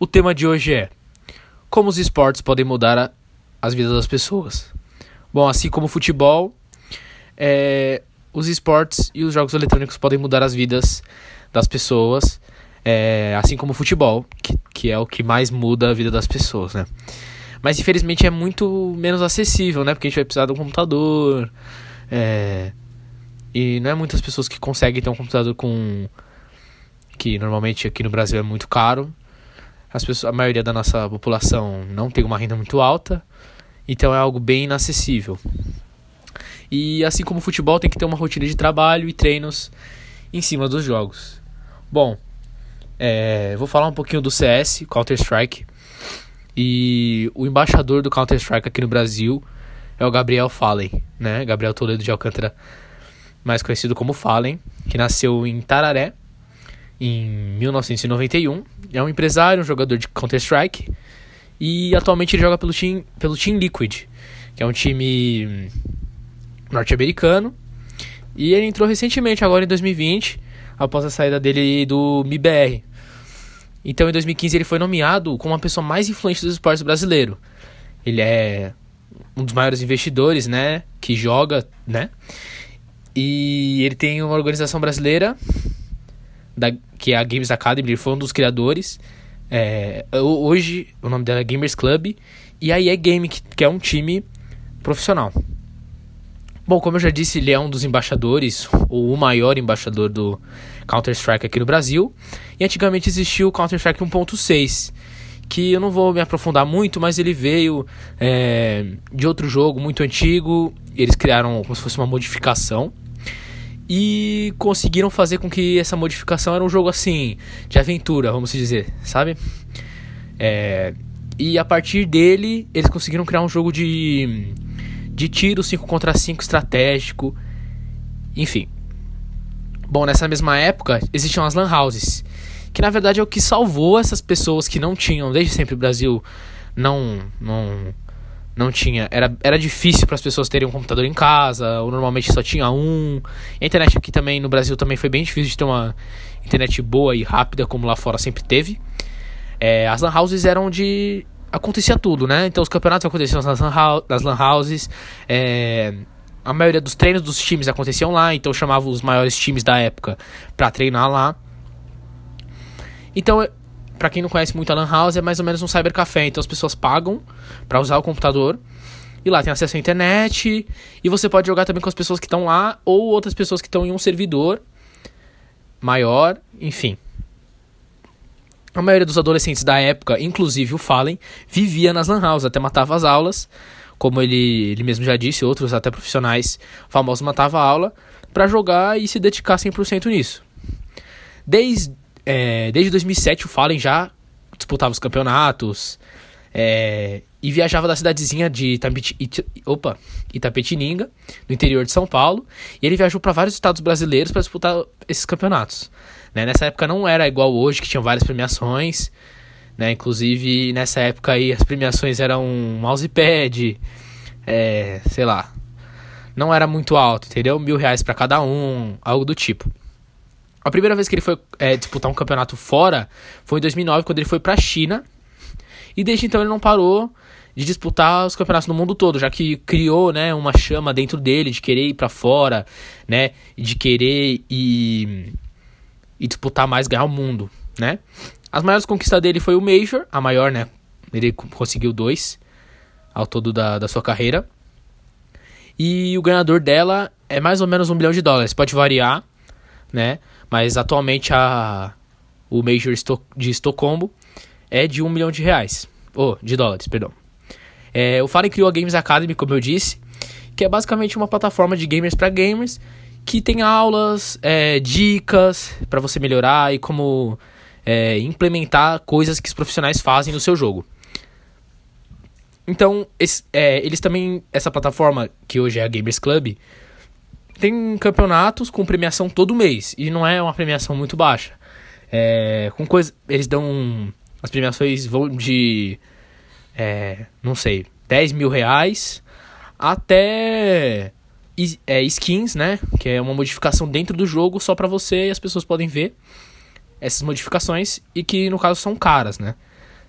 O tema de hoje é como os esportes podem mudar a, as vidas das pessoas. Bom, assim como o futebol, é, os esportes e os jogos eletrônicos podem mudar as vidas das pessoas, é, assim como o futebol, que, que é o que mais muda a vida das pessoas, né? Mas infelizmente é muito menos acessível, né? Porque a gente vai precisar de um computador. É, e não é muitas pessoas que conseguem ter um computador com. que normalmente aqui no Brasil é muito caro as pessoas, a maioria da nossa população não tem uma renda muito alta, então é algo bem inacessível. E assim como o futebol tem que ter uma rotina de trabalho e treinos em cima dos jogos. Bom, é, vou falar um pouquinho do CS, Counter-Strike. E o embaixador do Counter-Strike aqui no Brasil é o Gabriel Fallen, né? Gabriel Toledo de Alcântara, mais conhecido como Fallen, que nasceu em Tararé, em 1991. É um empresário, um jogador de Counter-Strike. E atualmente ele joga pelo Team, pelo team Liquid, que é um time norte-americano. E ele entrou recentemente, agora em 2020, após a saída dele do MIBR. Então em 2015 ele foi nomeado como a pessoa mais influente dos esportes brasileiro. Ele é um dos maiores investidores, né, que joga, né? E ele tem uma organização brasileira da, que é a Games Academy, ele foi um dos criadores. É, hoje o nome dela é Gamers Club. E a EA Game, que, que é um time profissional. Bom, como eu já disse, ele é um dos embaixadores, ou o maior embaixador do Counter-Strike aqui no Brasil. E antigamente existiu o Counter-Strike 1.6, que eu não vou me aprofundar muito, mas ele veio é, de outro jogo muito antigo. Eles criaram como se fosse uma modificação e conseguiram fazer com que essa modificação era um jogo assim de aventura, vamos dizer, sabe? É, e a partir dele eles conseguiram criar um jogo de de tiro 5 contra 5 estratégico, enfim. Bom, nessa mesma época existiam as lan houses, que na verdade é o que salvou essas pessoas que não tinham desde sempre o Brasil não não não tinha. Era, era difícil para as pessoas terem um computador em casa, ou normalmente só tinha um. A internet aqui também, no Brasil, também foi bem difícil de ter uma internet boa e rápida, como lá fora sempre teve. É, as lan houses eram onde acontecia tudo, né? Então os campeonatos aconteciam nas lan houses. É, a maioria dos treinos dos times aconteciam lá, então chamava os maiores times da época para treinar lá. Então para quem não conhece muito a Lan House, é mais ou menos um cybercafé. Então as pessoas pagam para usar o computador. E lá tem acesso à internet. E você pode jogar também com as pessoas que estão lá. Ou outras pessoas que estão em um servidor maior. Enfim. A maioria dos adolescentes da época, inclusive o Fallen, vivia nas Lan House. Até matava as aulas. Como ele, ele mesmo já disse, outros até profissionais famosos matavam a aula. para jogar e se dedicar 100% nisso. Desde é, desde 2007 o Fallen já disputava os campeonatos é, e viajava da cidadezinha de Itapeti, It, opa, Itapetininga, no interior de São Paulo, e ele viajou para vários estados brasileiros para disputar esses campeonatos. Né? Nessa época não era igual hoje, que tinham várias premiações, né? inclusive nessa época aí as premiações eram um mousepad, é, sei lá, não era muito alto, entendeu? Mil reais para cada um, algo do tipo. A primeira vez que ele foi é, disputar um campeonato fora foi em 2009, quando ele foi para a China. E desde então ele não parou de disputar os campeonatos no mundo todo, já que criou, né, uma chama dentro dele de querer ir para fora, né, de querer ir, e disputar mais, ganhar o mundo, né? As maiores conquistas dele foi o Major, a maior, né? Ele conseguiu dois ao todo da, da sua carreira. E o ganhador dela é mais ou menos um bilhão de dólares. Pode variar, né? Mas atualmente a, o Major de Estocolmo é de um milhão de reais. Oh, de dólares, perdão. É, o Fallen criou a Games Academy, como eu disse, que é basicamente uma plataforma de gamers para gamers que tem aulas, é, dicas para você melhorar e como é, implementar coisas que os profissionais fazem no seu jogo. Então, esse, é, eles também, essa plataforma que hoje é a Gamers Club, tem campeonatos com premiação todo mês. E não é uma premiação muito baixa. É, com coisa, eles dão. As premiações vão de. É, não sei, 10 mil reais até é, skins, né? Que é uma modificação dentro do jogo só pra você e as pessoas podem ver essas modificações e que no caso são caras, né?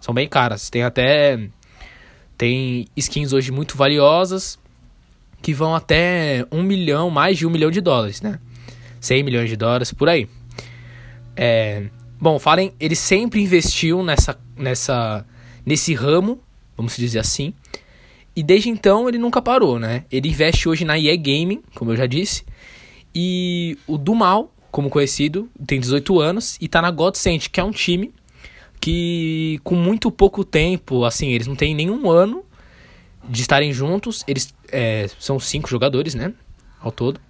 São bem caras. Tem até. Tem skins hoje muito valiosas que vão até um milhão, mais de um milhão de dólares, né? 100 milhões de dólares por aí. É, bom, Fallen ele sempre investiu nessa, nessa, nesse ramo, vamos dizer assim. E desde então ele nunca parou, né? Ele investe hoje na EA Gaming, como eu já disse. E o do mal, como conhecido, tem 18 anos e tá na Godsend, que é um time que com muito pouco tempo, assim, eles não têm nenhum ano de estarem juntos. Eles é, são cinco jogadores, né? Ao todo.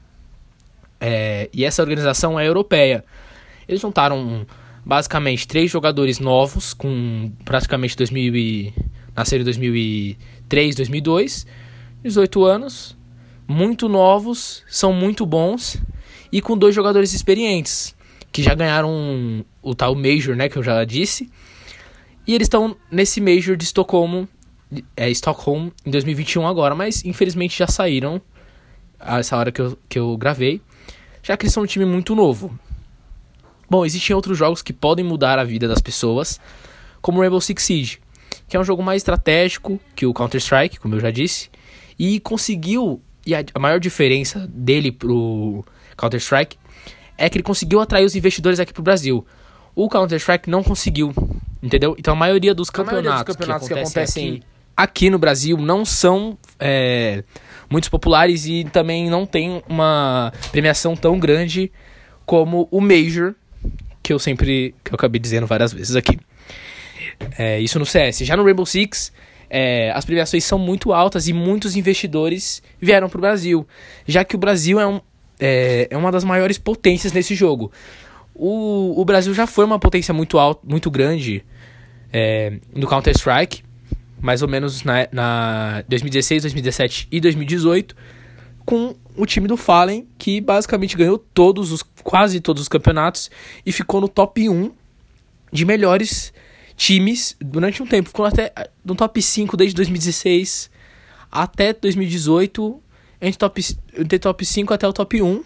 É, e essa organização é europeia. Eles juntaram basicamente três jogadores novos com praticamente 2000 e, nasceram em 2003, 2002, 18 anos, muito novos, são muito bons e com dois jogadores experientes que já ganharam o tal Major, né, que eu já disse. E eles estão nesse Major de Estocolmo, é, Stockholm em 2021 agora, mas infelizmente já saíram a essa hora que eu, que eu gravei, já que eles são um time muito novo. Bom, existem outros jogos que podem mudar a vida das pessoas, como Rainbow Six Siege, que é um jogo mais estratégico que o Counter-Strike, como eu já disse, e conseguiu, e a, a maior diferença dele pro Counter-Strike é que ele conseguiu atrair os investidores aqui pro Brasil. O Counter-Strike não conseguiu, entendeu? Então a maioria dos campeonatos, maioria dos campeonatos que, que, acontecem aqui, aqui, no Brasil não são é, muito populares e também não tem uma premiação tão grande como o Major, que eu sempre, que eu acabei dizendo várias vezes aqui. É, isso no CS. Já no Rainbow Six, é, as premiações são muito altas e muitos investidores vieram para o Brasil, já que o Brasil é, um, é, é uma das maiores potências nesse jogo. O, o Brasil já foi uma potência muito alta, muito grande é, no Counter-Strike, mais ou menos na, na 2016, 2017 e 2018, com o time do Fallen, que basicamente ganhou todos os, quase todos os campeonatos e ficou no top 1 de melhores times durante um tempo. Ficou até no top 5 desde 2016 até 2018, entre top, entre top 5 até o top 1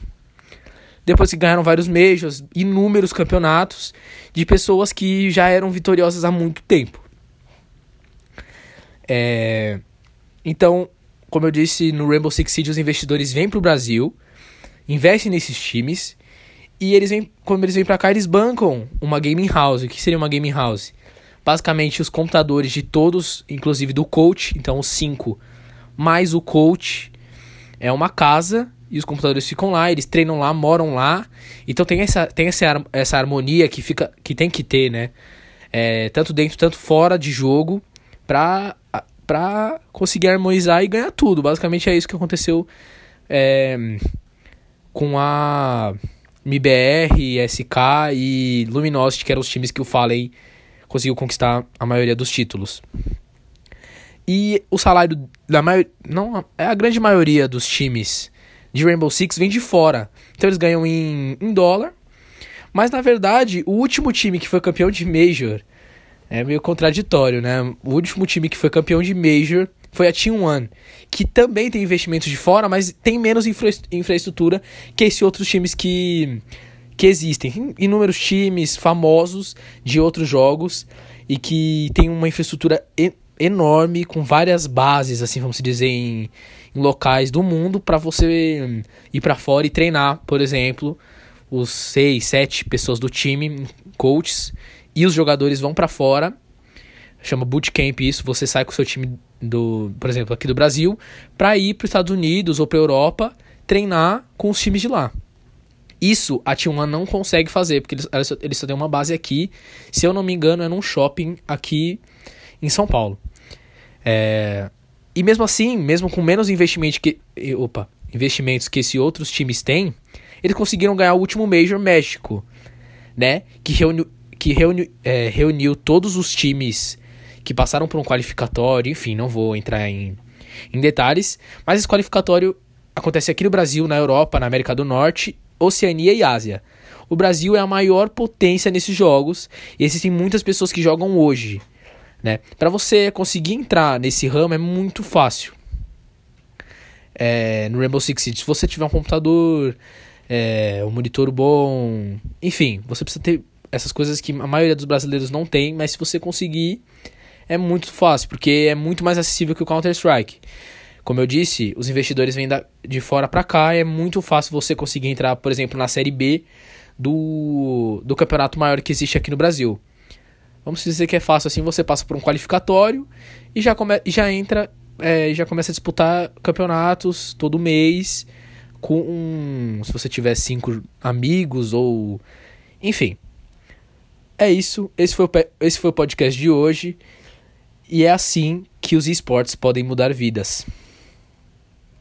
depois que ganharam vários majors, inúmeros campeonatos de pessoas que já eram vitoriosas há muito tempo. É... Então, como eu disse, no Rainbow Six Siege os investidores vêm para o Brasil, investem nesses times e eles vêm, quando eles vêm para cá, eles bancam uma gaming house. O que seria uma gaming house? Basicamente, os computadores de todos, inclusive do coach, então os cinco, mais o coach, é uma casa e os computadores ficam lá, eles treinam lá, moram lá. Então tem essa, tem essa, essa harmonia que, fica, que tem que ter, né? É, tanto dentro, tanto fora de jogo, pra, pra conseguir harmonizar e ganhar tudo. Basicamente é isso que aconteceu é, com a MBR, SK e Luminosity, que eram os times que o Fallen conseguiu conquistar a maioria dos títulos. E o salário da maioria. Não, é a grande maioria dos times de Rainbow Six vem de fora. Então eles ganham em, em dólar. Mas na verdade, o último time que foi campeão de Major é meio contraditório, né? O último time que foi campeão de Major foi a Team One, que também tem investimentos de fora, mas tem menos infra infraestrutura que esses outros times que, que existem. Inúmeros times famosos de outros jogos e que tem uma infraestrutura enorme, com várias bases, assim, vamos dizer, em, em locais do mundo para você ir para fora e treinar, por exemplo, os seis, sete pessoas do time, coaches, e os jogadores vão para fora. Chama bootcamp isso, você sai com o seu time do, por exemplo, aqui do Brasil, para ir para os Estados Unidos ou para Europa treinar com os times de lá. Isso a T1 não consegue fazer, porque eles, eles só têm uma base aqui. Se eu não me engano, é num shopping aqui em São Paulo. É, e mesmo assim, mesmo com menos investimento que, opa, investimentos que esses outros times têm, eles conseguiram ganhar o último Major México, né? Que reuniu, que reuniu, é, reuniu todos os times que passaram por um qualificatório, enfim, não vou entrar em, em detalhes, mas esse qualificatório acontece aqui no Brasil, na Europa, na América do Norte, Oceania e Ásia. O Brasil é a maior potência nesses jogos e existem muitas pessoas que jogam hoje né? Para você conseguir entrar nesse ramo é muito fácil. É, no Rainbow Six Siege, se você tiver um computador, é, um monitor bom, enfim, você precisa ter essas coisas que a maioria dos brasileiros não tem, mas se você conseguir, é muito fácil, porque é muito mais acessível que o Counter-Strike. Como eu disse, os investidores vêm da, de fora para cá, é muito fácil você conseguir entrar, por exemplo, na Série B do, do campeonato maior que existe aqui no Brasil. Vamos dizer que é fácil assim, você passa por um qualificatório e já, come, já entra, é, já começa a disputar campeonatos todo mês com se você tiver cinco amigos ou enfim. É isso, esse foi o, esse foi o podcast de hoje e é assim que os esportes podem mudar vidas.